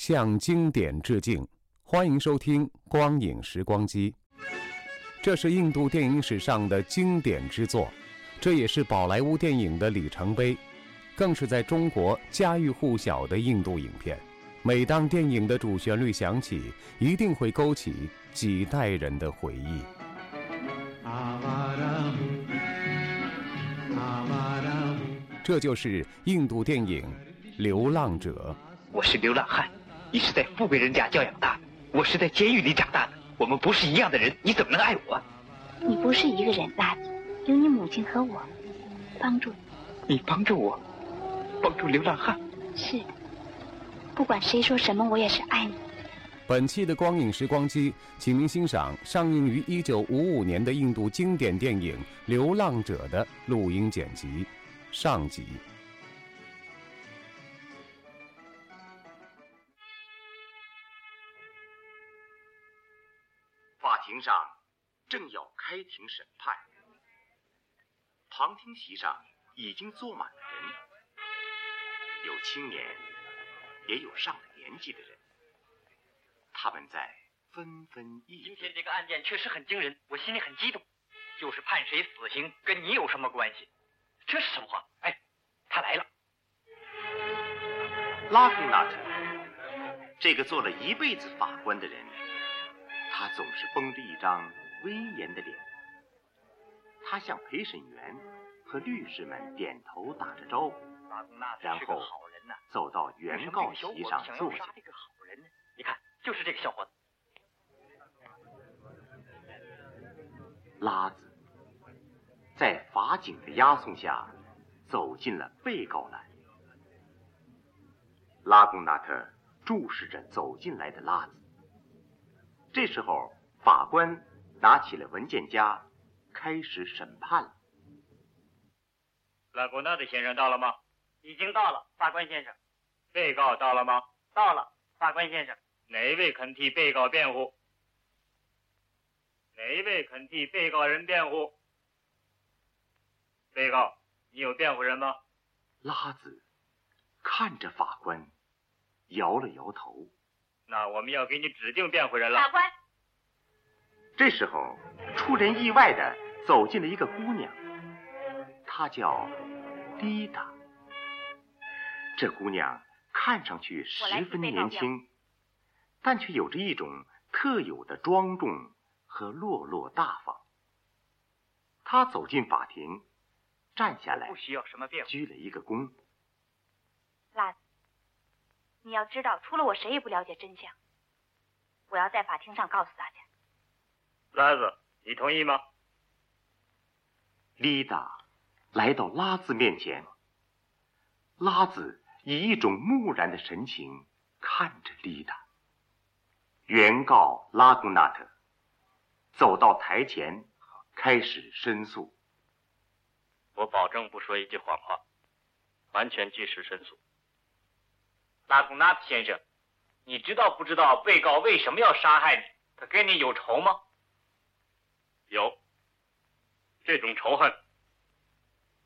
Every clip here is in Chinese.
向经典致敬。欢迎收听《光影时光机》，这是印度电影史上的经典之作，这也是宝莱坞电影的里程碑，更是在中国家喻户晓的印度影片。每当电影的主旋律响起，一定会勾起几代人的回忆。这就是印度电影《流浪者》。我是流浪汉，你是在富贵人家教养大的，我是在监狱里长大的，我们不是一样的人，你怎么能爱我？你不是一个人，垃圾，有你母亲和我帮助你。你帮助我，帮助流浪汉。是的，不管谁说什么，我也是爱你。本期的光影时光机，请您欣赏上映于一九五五年的印度经典电影《流浪者》的录音剪辑，上集。上正要开庭审判，旁听席上已经坐满了人，有青年，也有上了年纪的人。他们在纷纷议论。今天这个案件确实很惊人，我心里很激动。就是判谁死刑，跟你有什么关系？这是什么话？哎，他来了。拉贡纳特，这个做了一辈子法官的人，他总是绷着一张威严的脸。他向陪审员和律师们点头打着招呼，然后走到原告席上坐下？你看，就是这个小伙子。拉子在法警的押送下走进了被告栏。拉贡纳特注视着走进来的拉子。这时候，法官拿起了文件夹，开始审判了。拉古纳的先生到了吗？已经到了，法官先生。被告到了吗？到了，法官先生。哪一位肯替被告辩护？哪一位肯替被告人辩护？被告，你有辩护人吗？拉子看着法官，摇了摇头。那我们要给你指定辩护人了。法官，这时候，出人意外的走进了一个姑娘，她叫丽达。这姑娘看上去十分年轻，但却有着一种特有的庄重和落落大方。她走进法庭，站下来不，需要什么辩护。鞠了一个躬。你要知道，除了我，谁也不了解真相。我要在法庭上告诉大家，拉子，你同意吗？丽达来到拉子面前，拉子以一种木然的神情看着丽达。原告拉古纳特走到台前，开始申诉。我保证不说一句谎话，完全据实申诉。拉贡纳特先生，你知道不知道被告为什么要杀害你？他跟你有仇吗？有。这种仇恨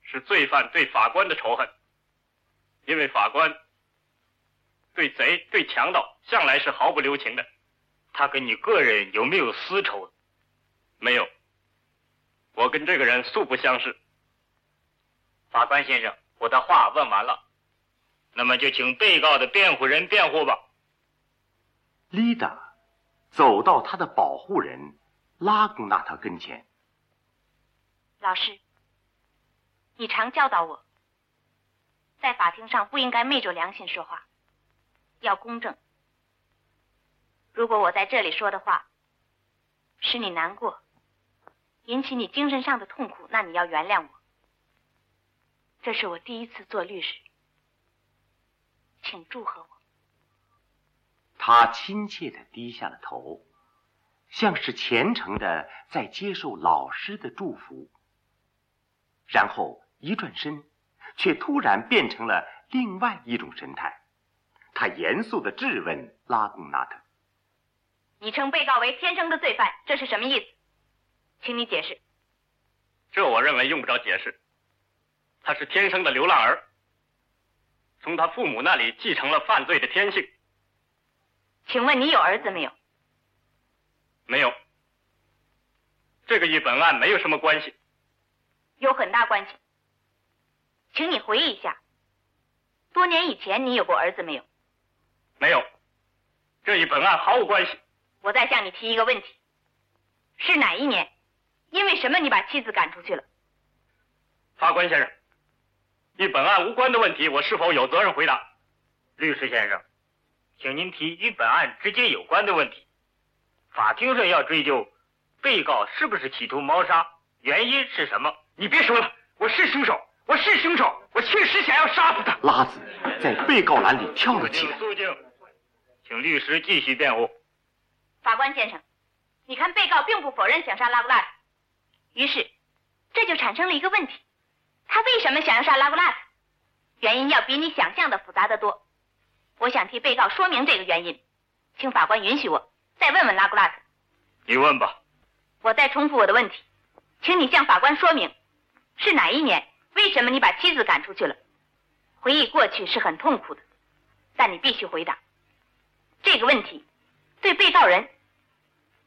是罪犯对法官的仇恨，因为法官对贼、对强盗向来是毫不留情的。他跟你个人有没有私仇？没有。我跟这个人素不相识。法官先生，我的话问完了，那么就请被告的辩护人辩护吧。丽达走到他的保护人拉古纳特跟前。老师，你常教导我，在法庭上不应该昧着良心说话，要公正。如果我在这里说的话使你难过，引起你精神上的痛苦，那你要原谅我。这是我第一次做律师，请祝贺我。他亲切的低下了头，像是虔诚的在接受老师的祝福。然后一转身，却突然变成了另外一种神态。他严肃的质问拉贡纳特：“你称被告为天生的罪犯，这是什么意思？请你解释。”这我认为用不着解释。他是天生的流浪儿，从他父母那里继承了犯罪的天性。请问你有儿子没有？没有。这个与本案没有什么关系。有很大关系，请你回忆一下，多年以前你有过儿子没有？没有，这与本案毫无关系。我再向你提一个问题：是哪一年？因为什么你把妻子赶出去了？法官先生，与本案无关的问题，我是否有责任回答？律师先生，请您提与本案直接有关的问题。法庭上要追究被告是不是企图谋杀，原因是什么？你别说了，我是凶手，我是凶手，我确实想要杀死他。拉子在被告栏里跳了起来。肃静，请律师继续辩护。法官先生，你看被告并不否认想杀拉布拉特，于是这就产生了一个问题：他为什么想要杀拉古拉特？原因要比你想象的复杂的多。我想替被告说明这个原因，请法官允许我再问问拉古拉特。你问吧。我再重复我的问题，请你向法官说明。是哪一年？为什么你把妻子赶出去了？回忆过去是很痛苦的，但你必须回答这个问题。对被告人、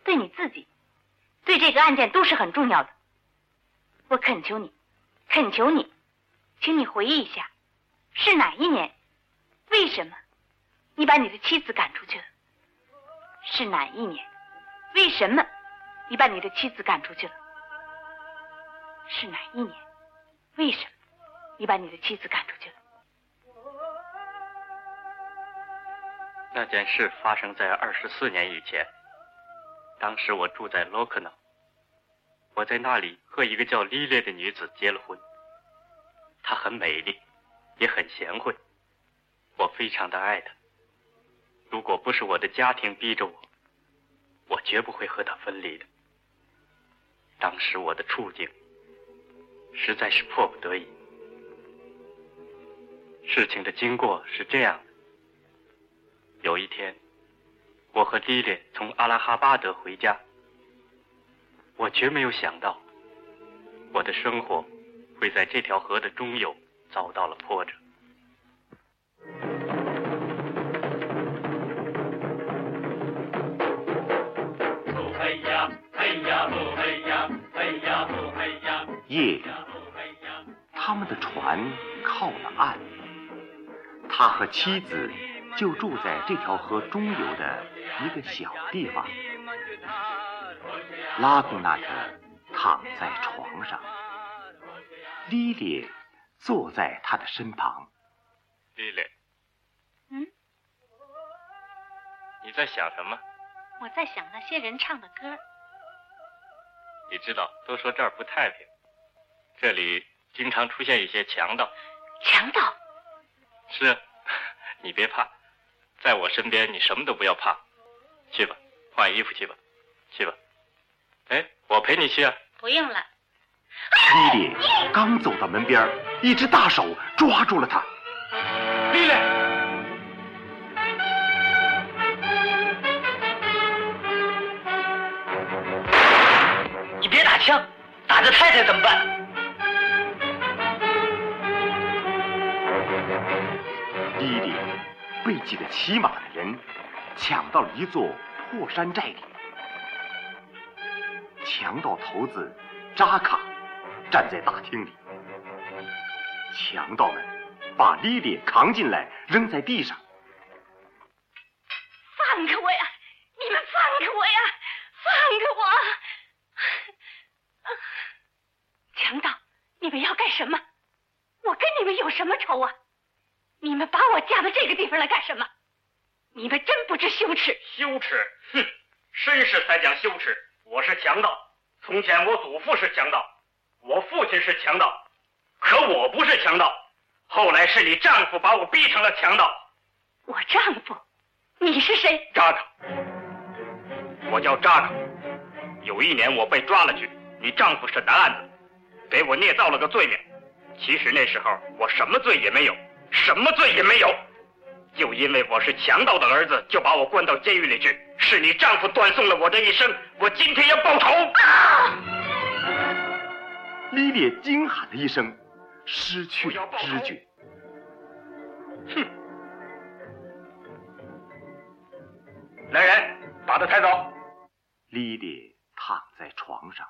对你自己、对这个案件都是很重要的。我恳求你，恳求你，请你回忆一下，是哪一年？为什么你把你的妻子赶出去了？是哪一年？为什么你把你的妻子赶出去了？是哪一年？为什么你把你的妻子赶出去了？那件事发生在二十四年以前。当时我住在洛克纳，我在那里和一个叫莉莉的女子结了婚。她很美丽，也很贤惠，我非常的爱她。如果不是我的家庭逼着我，我绝不会和她分离的。当时我的处境。实在是迫不得已。事情的经过是这样的：有一天，我和莉莉从阿拉哈巴德回家，我绝没有想到，我的生活会在这条河的中游遭到了波折。夜，他们的船靠了岸，他和妻子就住在这条河中游的一个小地方。拉古纳特躺在床上，莉莉坐在他的身旁。莉莉，嗯，你在想什么？我在想那些人唱的歌。你知道，都说这儿不太平。这里经常出现一些强盗。强盗？是，你别怕，在我身边，你什么都不要怕。去吧，换衣服去吧，去吧。哎，我陪你去啊。不用了。莉莉刚走到门边，一只大手抓住了她。莉莉，你别打枪，打着太太怎么办？莉莉被几个骑马的人抢到了一座破山寨里，强盗头子扎卡站在大厅里，强盗们把莉莉扛进来扔在地上。放开我呀！你们放开我呀放开我！强盗，你们要干什么？我跟你们有什么仇啊？你们把我架到这个地方来干什么？你们真不知羞耻！羞耻？哼，绅士才讲羞耻。我是强盗，从前我祖父是强盗，我父亲是强盗，可我不是强盗。后来是你丈夫把我逼成了强盗。我丈夫？你是谁？扎克，我叫扎克。有一年我被抓了去，你丈夫审的案子，给我捏造了个罪名。其实那时候我什么罪也没有，什么罪也没有。就因为我是强盗的儿子，就把我关到监狱里去。是你丈夫断送了我的一生，我今天要报仇！啊！莉莉惊喊了一声，失去了知觉。哼！来人，把他抬走。莉莉躺在床上，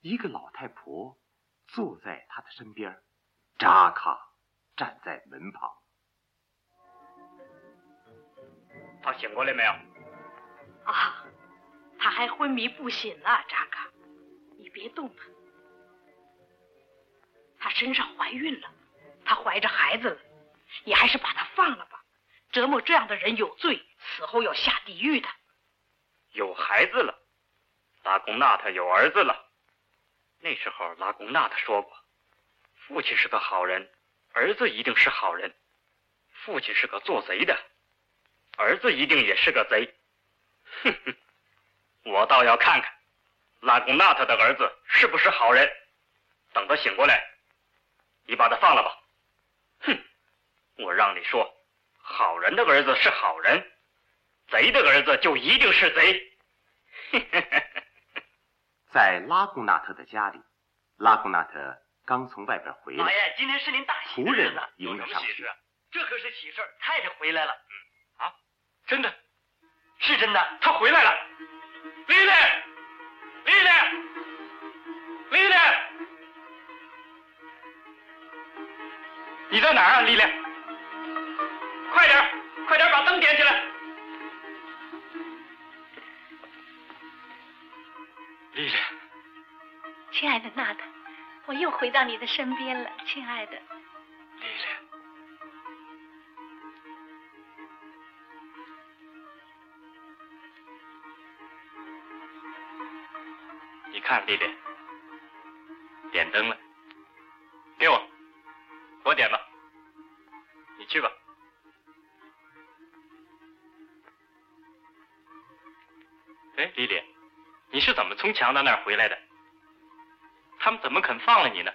一个老太婆坐在她的身边，扎卡站在门旁。他醒过来没有？啊，他还昏迷不醒呢，扎嘎，你别动他。他身上怀孕了，他怀着孩子了，你还是把他放了吧。折磨这样的人有罪，死后要下地狱的。有孩子了，拉贡纳特有儿子了。那时候拉贡纳特说过，父亲是个好人，儿子一定是好人。父亲是个做贼的，儿子一定也是个贼。哼哼，我倒要看看拉贡纳特的儿子是不是好人。等他醒过来，你把他放了吧。哼，我让你说，好人的儿子是好人，贼的儿子就一定是贼。在拉贡纳特的家里，拉贡纳特刚从外边回来。老爷，今天是您大喜仆人呢，迎了上去。这可是喜事太太回来了。嗯啊，真的。是真的，他回来了，丽丽，丽丽，丽丽，你在哪儿啊，丽丽？快点，快点把灯点起来，丽丽。亲爱的娜塔，我又回到你的身边了，亲爱的。看，丽丽，点灯了，给我，我点吧，你去吧。哎，丽丽，你是怎么从强盗那儿回来的？他们怎么肯放了你呢？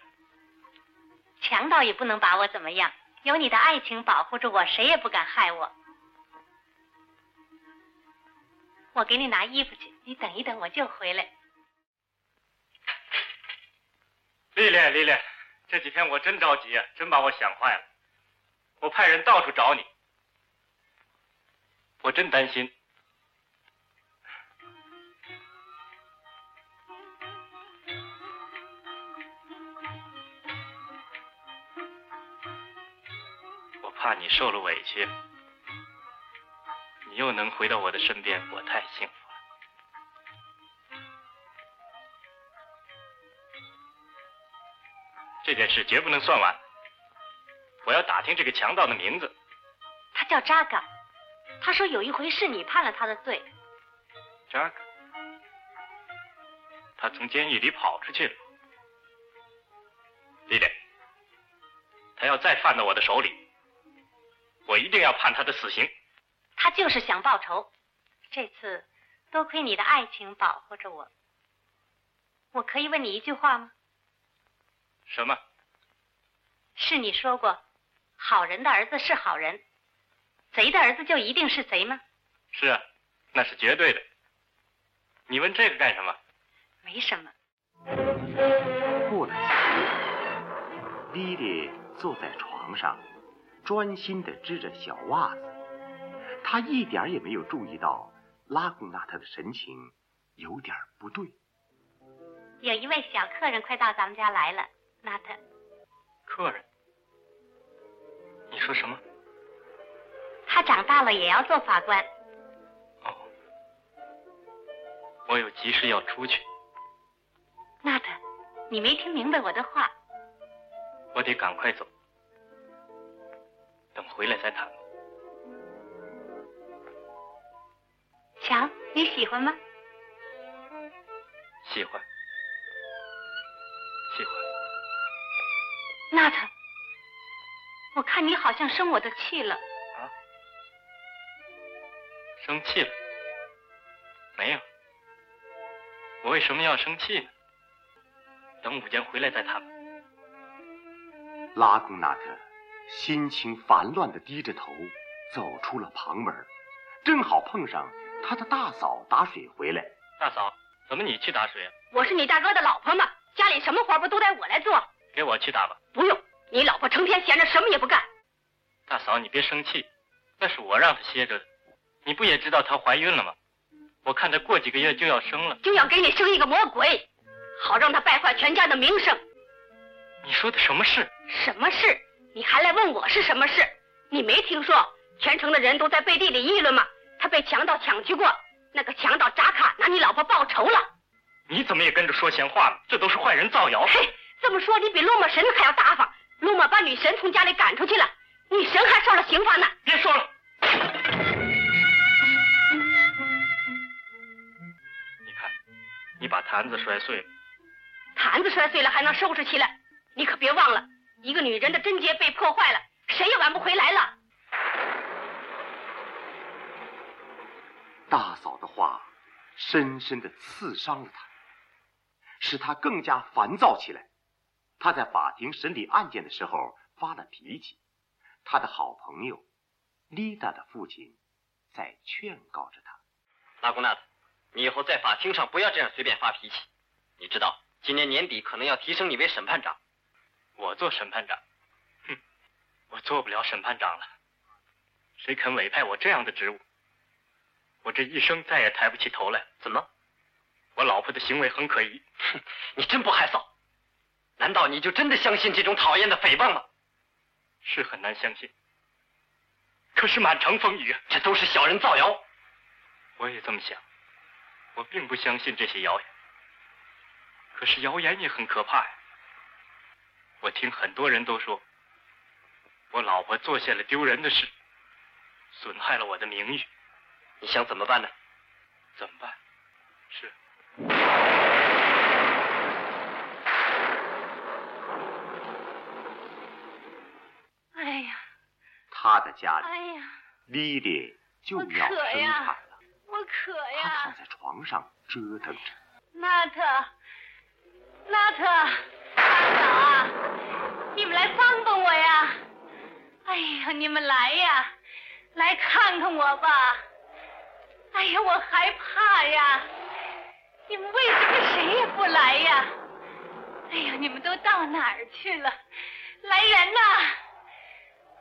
强盗也不能把我怎么样，有你的爱情保护着我，谁也不敢害我。我给你拿衣服去，你等一等，我就回来。丽丽，丽丽，这几天我真着急啊，真把我想坏了。我派人到处找你，我真担心。我怕你受了委屈，你又能回到我的身边，我太幸福。件事绝不能算完，我要打听这个强盗的名字。他叫扎嘎，他说有一回是你判了他的罪。扎嘎，他从监狱里跑出去了。丽丽，他要再犯到我的手里，我一定要判他的死刑。他就是想报仇，这次多亏你的爱情保护着我。我可以问你一句话吗？什么？是你说过，好人的儿子是好人，贼的儿子就一定是贼吗？是啊，那是绝对的。你问这个干什么？没什么。过了几天，莉莉坐在床上，专心的织着小袜子。她一点也没有注意到拉贡纳特的神情有点不对。有一位小客人快到咱们家来了。纳特，客人，你说什么？他长大了也要做法官。哦，我有急事要出去。纳特，你没听明白我的话。我得赶快走，等回来再谈。瞧，你喜欢吗？喜欢，娜特，我看你好像生我的气了。啊？生气了？没有。我为什么要生气呢？等午间回来再谈吧。拉贡纳特心情烦乱的低着头走出了旁门，正好碰上他的大嫂打水回来。大嫂，怎么你去打水啊？我是你大哥的老婆嘛，家里什么活不都得我来做？给我去打吧。不用，你老婆成天闲着什么也不干。大嫂，你别生气，那是我让她歇着的。你不也知道她怀孕了吗？我看她过几个月就要生了，就要给你生一个魔鬼，好让她败坏全家的名声。你说的什么事？什么事？你还来问我是什么事？你没听说全城的人都在背地里议论吗？他被强盗抢去过，那个强盗扎卡拿你老婆报仇了。你怎么也跟着说闲话了？这都是坏人造谣。嘿，这么说你比罗马神还要大方。罗马把女神从家里赶出去了，女神还受了刑罚呢。别说了。你看，你把坛子摔碎了。坛子摔碎了还能收拾起来？你可别忘了，一个女人的贞洁被破坏了，谁也挽不回来了。大嫂的话深深的刺伤了他，使他更加烦躁起来。他在法庭审理案件的时候发了脾气，他的好朋友丽达的父亲在劝告着他：“拉古纳，你以后在法庭上不要这样随便发脾气。你知道，今年年底可能要提升你为审判长。”我做审判长，哼，我做不了审判长了。谁肯委派我这样的职务？我这一生再也抬不起头来。怎么？我老婆的行为很可疑。哼，你真不害臊？难道你就真的相信这种讨厌的诽谤吗？是很难相信。可是满城风雨，这都是小人造谣。我也这么想。我并不相信这些谣言。可是谣言也很可怕呀。我听很多人都说，我老婆做下了丢人的事，损害了我的名誉。你想怎么办呢？怎么办？是。他的家里，哎呀，莉莉就要生产了。我渴呀！他躺在床上折腾着。娜特，娜特。大嫂啊，你们来帮帮我呀！哎呀，你们来呀，来看看我吧！哎呀，我害怕呀！你们为什么谁也不来呀？哎呀，你们都到哪儿去了？来人呐！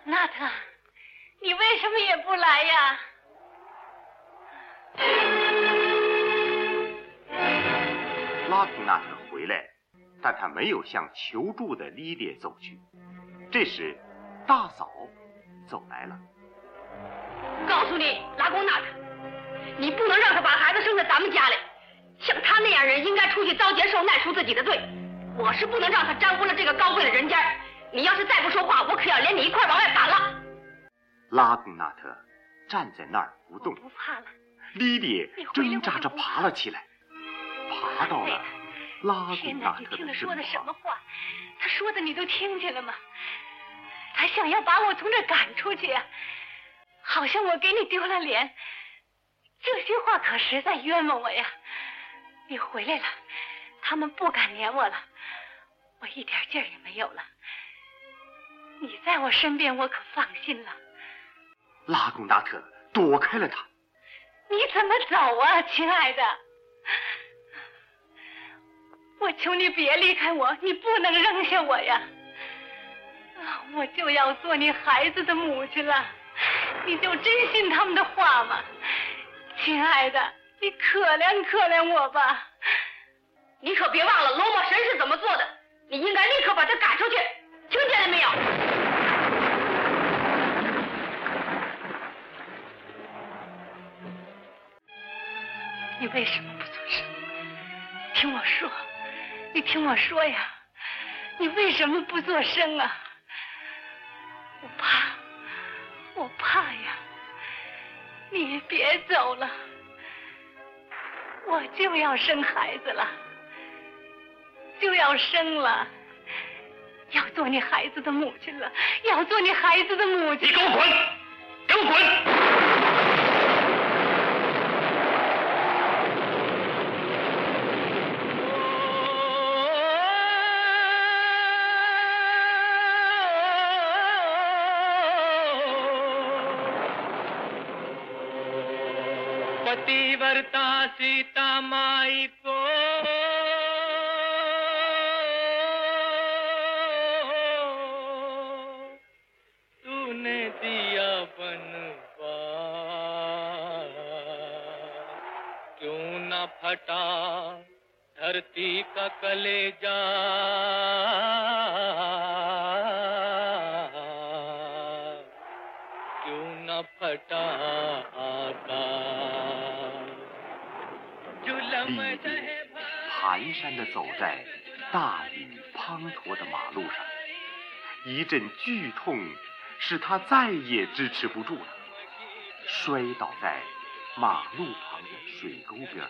纳特，你为什么也不来呀？拉图纳特回来。但他没有向求助的莉莉走去。这时，大嫂走来了。告诉你，拉贡纳特，你不能让他把孩子生在咱们家里。像他那样人，应该出去遭劫受难，赎自己的罪。我是不能让他沾污了这个高贵的人家。你要是再不说话，我可要连你一块往外赶了。拉贡纳特站在那儿不动。不怕了。莉莉挣扎着爬了起来，爬到了。天哪！你听他说的什么话？他说的你都听见了吗？他想要把我从这赶出去啊！好像我给你丢了脸。这些话可实在冤枉我呀！你回来了，他们不敢撵我了，我一点劲儿也没有了。你在我身边，我可放心了。拉贡达特躲开了他。你怎么走啊，亲爱的？我求你别离开我，你不能扔下我呀！我就要做你孩子的母亲了，你就真信他们的话吗？亲爱的，你可怜可怜我吧！你可别忘了罗马神是怎么做的，你应该立刻把他赶出去，听见了没有？你为什么不？做声。听我说，你听我说呀，你为什么不做声啊？我怕，我怕呀。你别走了，我就要生孩子了，就要生了，要做你孩子的母亲了，要做你孩子的母亲。你给我滚！给我滚！पतिव्रता सीता माई को तूने दिया बनवा क्यों न फटा धरती का कलेजा क्यों न फटा 李迪蹒跚地走在大雨滂沱的马路上，一阵剧痛使他再也支持不住了，摔倒在马路旁的水沟边。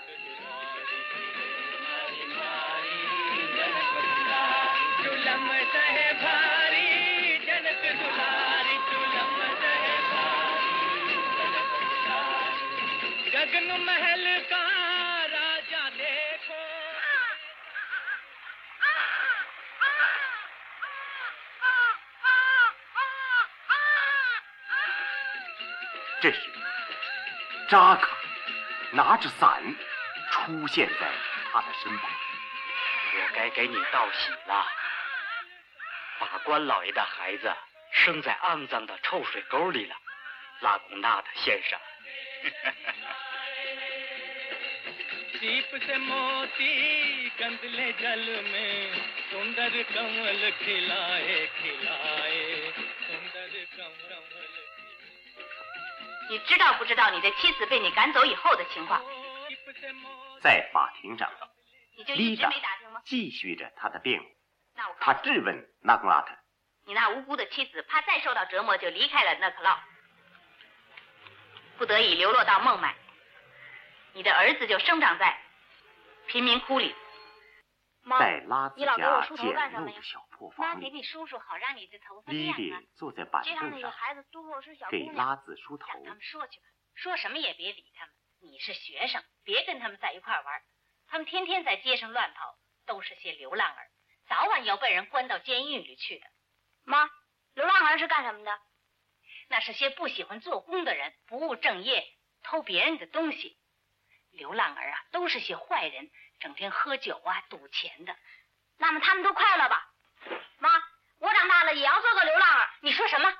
扎卡拿着伞出现在他的身旁。我该给你道喜了。法官老爷的孩子生在肮脏的臭水沟里了，拉贡纳特先生。 दीप से मोती गंदले जल में सुंदर कमल खिलाए खिलाए सुंदर कमल 你知道不知道你的妻子被你赶走以后的情况？在法庭上，你就一直丽达没打听吗？继续着他的辩护。那我他，质问纳贡拉特，你那无辜的妻子怕再受到折磨，就离开了那克劳，不得已流落到孟买。你的儿子就生长在贫民窟里。妈在拉兹你老给我家梳头干什么呀简陋的小破妈房里，给你梳梳，好让你这头发莉莉亮啊。坐在板这样那凳上个孩子多会是小姑给娘。拉子梳头。让他们说去吧，说什么也别理他们。你是学生，别跟他们在一块玩。他们天天在街上乱跑，都是些流浪儿，早晚要被人关到监狱里去的。妈，流浪儿是干什么的？那是些不喜欢做工的人，不务正业，偷别人的东西。流浪儿啊，都是些坏人，整天喝酒啊、赌钱的。那么他们都快乐吧？妈，我长大了也要做个流浪儿。你说什么？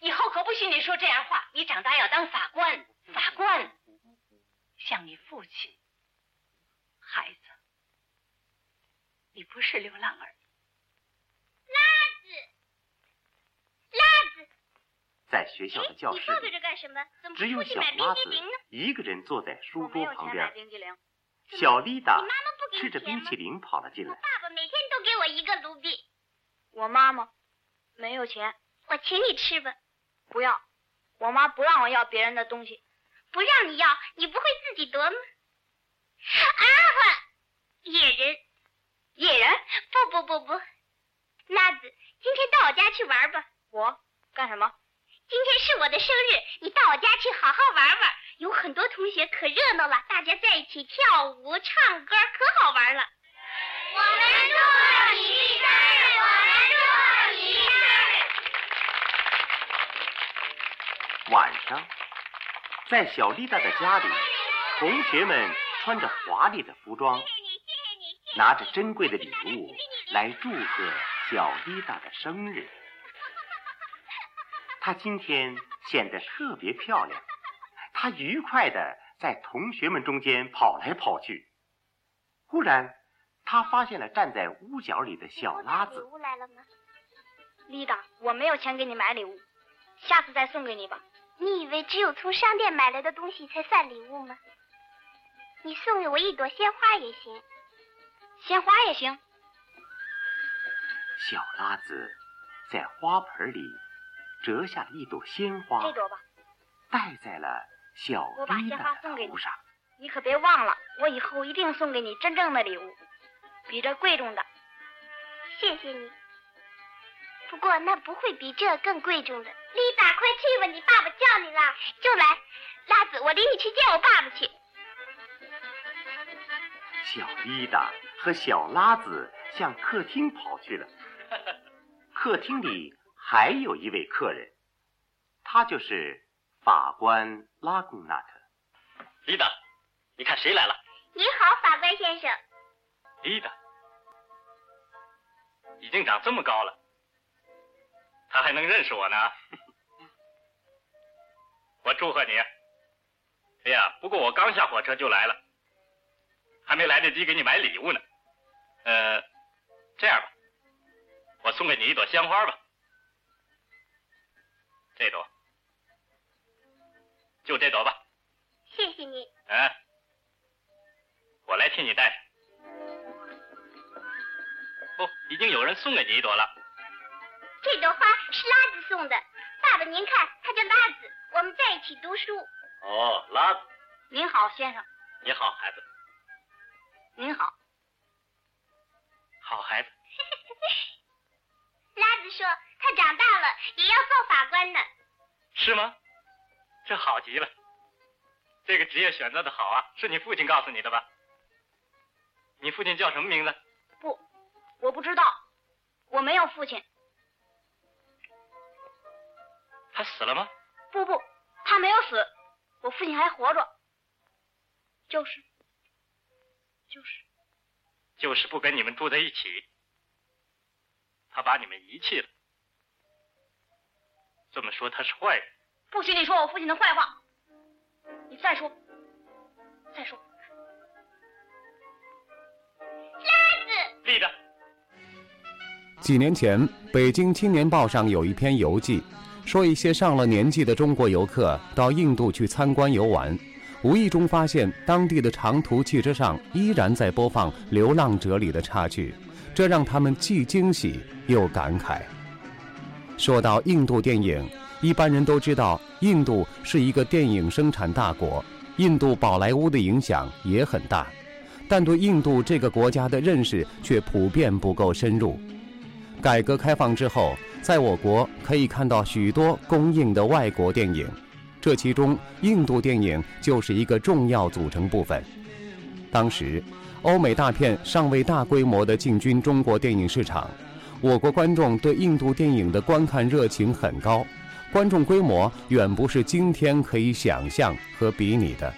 以后可不许你说这样话。你长大要当法官，法官，像你父亲。孩子，你不是流浪儿。拉子，在学校的教室你抱着里，这干什么？怎么不只有小出去买冰拉子激凌呢？一个人坐在书我没有钱买桌旁边。小丽达你妈妈不给你吃着冰淇淋跑了进来。爸爸每天都给我一个卢比。我妈妈没有钱，我请你吃吧。不要。我妈不让我要别人的东西。不让你要，你不会自己夺吗？啊哈！野人，野人？不不不不，拉子，今天到我家去玩吧。我干什么？今天是我的生日，你到我家去好好玩玩。有很多同学可热闹了，大家在一起跳舞、唱歌，可好玩了。我们祝你生日，我们祝你生日。晚上，在小丽达的家里，同学们穿着华丽的服装，拿着珍贵的礼物来祝贺小丽达的生日。她今天显得特别漂亮，她愉快的在同学们中间跑来跑去。忽然，他发现了站在屋角里的小拉礼子。物来了吗？丽达，我没有钱给你买礼物，下次再送给你吧。你以为只有从商店买来的东西才算礼物吗？你送给我一朵鲜花也行，鲜花也行。小拉子在花盆里折下了一朵鲜花，这朵吧，戴在了小滴的头上。你可别忘了，我以后一定送给你真正的礼物，比这贵重的。谢谢你。不过那不会比这更贵重的。丽达，快去吧，你爸爸叫你了。就来，拉子，我领你去见我爸爸去。小丽达和小拉子向客厅跑去了。客厅里还有一位客人，他就是法官拉贡纳特。丽达，你看谁来了？你好，法官先生。丽达，已经长这么高了。他还能认识我呢，我祝贺你。哎呀，不过我刚下火车就来了，还没来得及给你买礼物呢。呃，这样吧，我送给你一朵鲜花吧，这朵，就这朵吧。谢谢你。嗯，我来替你戴上。不，已经有人送给你一朵了。这朵花是拉子送的，爸爸您看，他叫拉子，我们在一起读书。哦，拉子。您好，先生。你好，孩子。您好。好孩子。拉子说他长大了也要做法官呢。是吗？这好极了。这个职业选择的好啊，是你父亲告诉你的吧？你父亲叫什么名字？不，我不知道，我没有父亲。他死了吗？不不，他没有死，我父亲还活着。就是，就是，就是不跟你们住在一起，他把你们遗弃了。这么说他是坏人。不许你说我父亲的坏话，你再说，再说。拉子，立着。几年前，北京青年报上有一篇游记。说一些上了年纪的中国游客到印度去参观游玩，无意中发现当地的长途汽车上依然在播放《流浪者》里的插曲，这让他们既惊喜又感慨。说到印度电影，一般人都知道印度是一个电影生产大国，印度宝莱坞的影响也很大，但对印度这个国家的认识却普遍不够深入。改革开放之后。在我国可以看到许多公映的外国电影，这其中印度电影就是一个重要组成部分。当时，欧美大片尚未大规模的进军中国电影市场，我国观众对印度电影的观看热情很高，观众规模远不是今天可以想象和比拟的，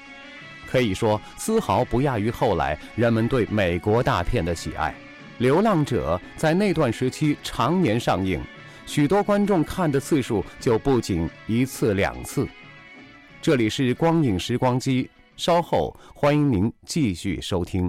可以说丝毫不亚于后来人们对美国大片的喜爱。《流浪者》在那段时期常年上映。许多观众看的次数就不仅一次两次。这里是光影时光机，稍后欢迎您继续收听。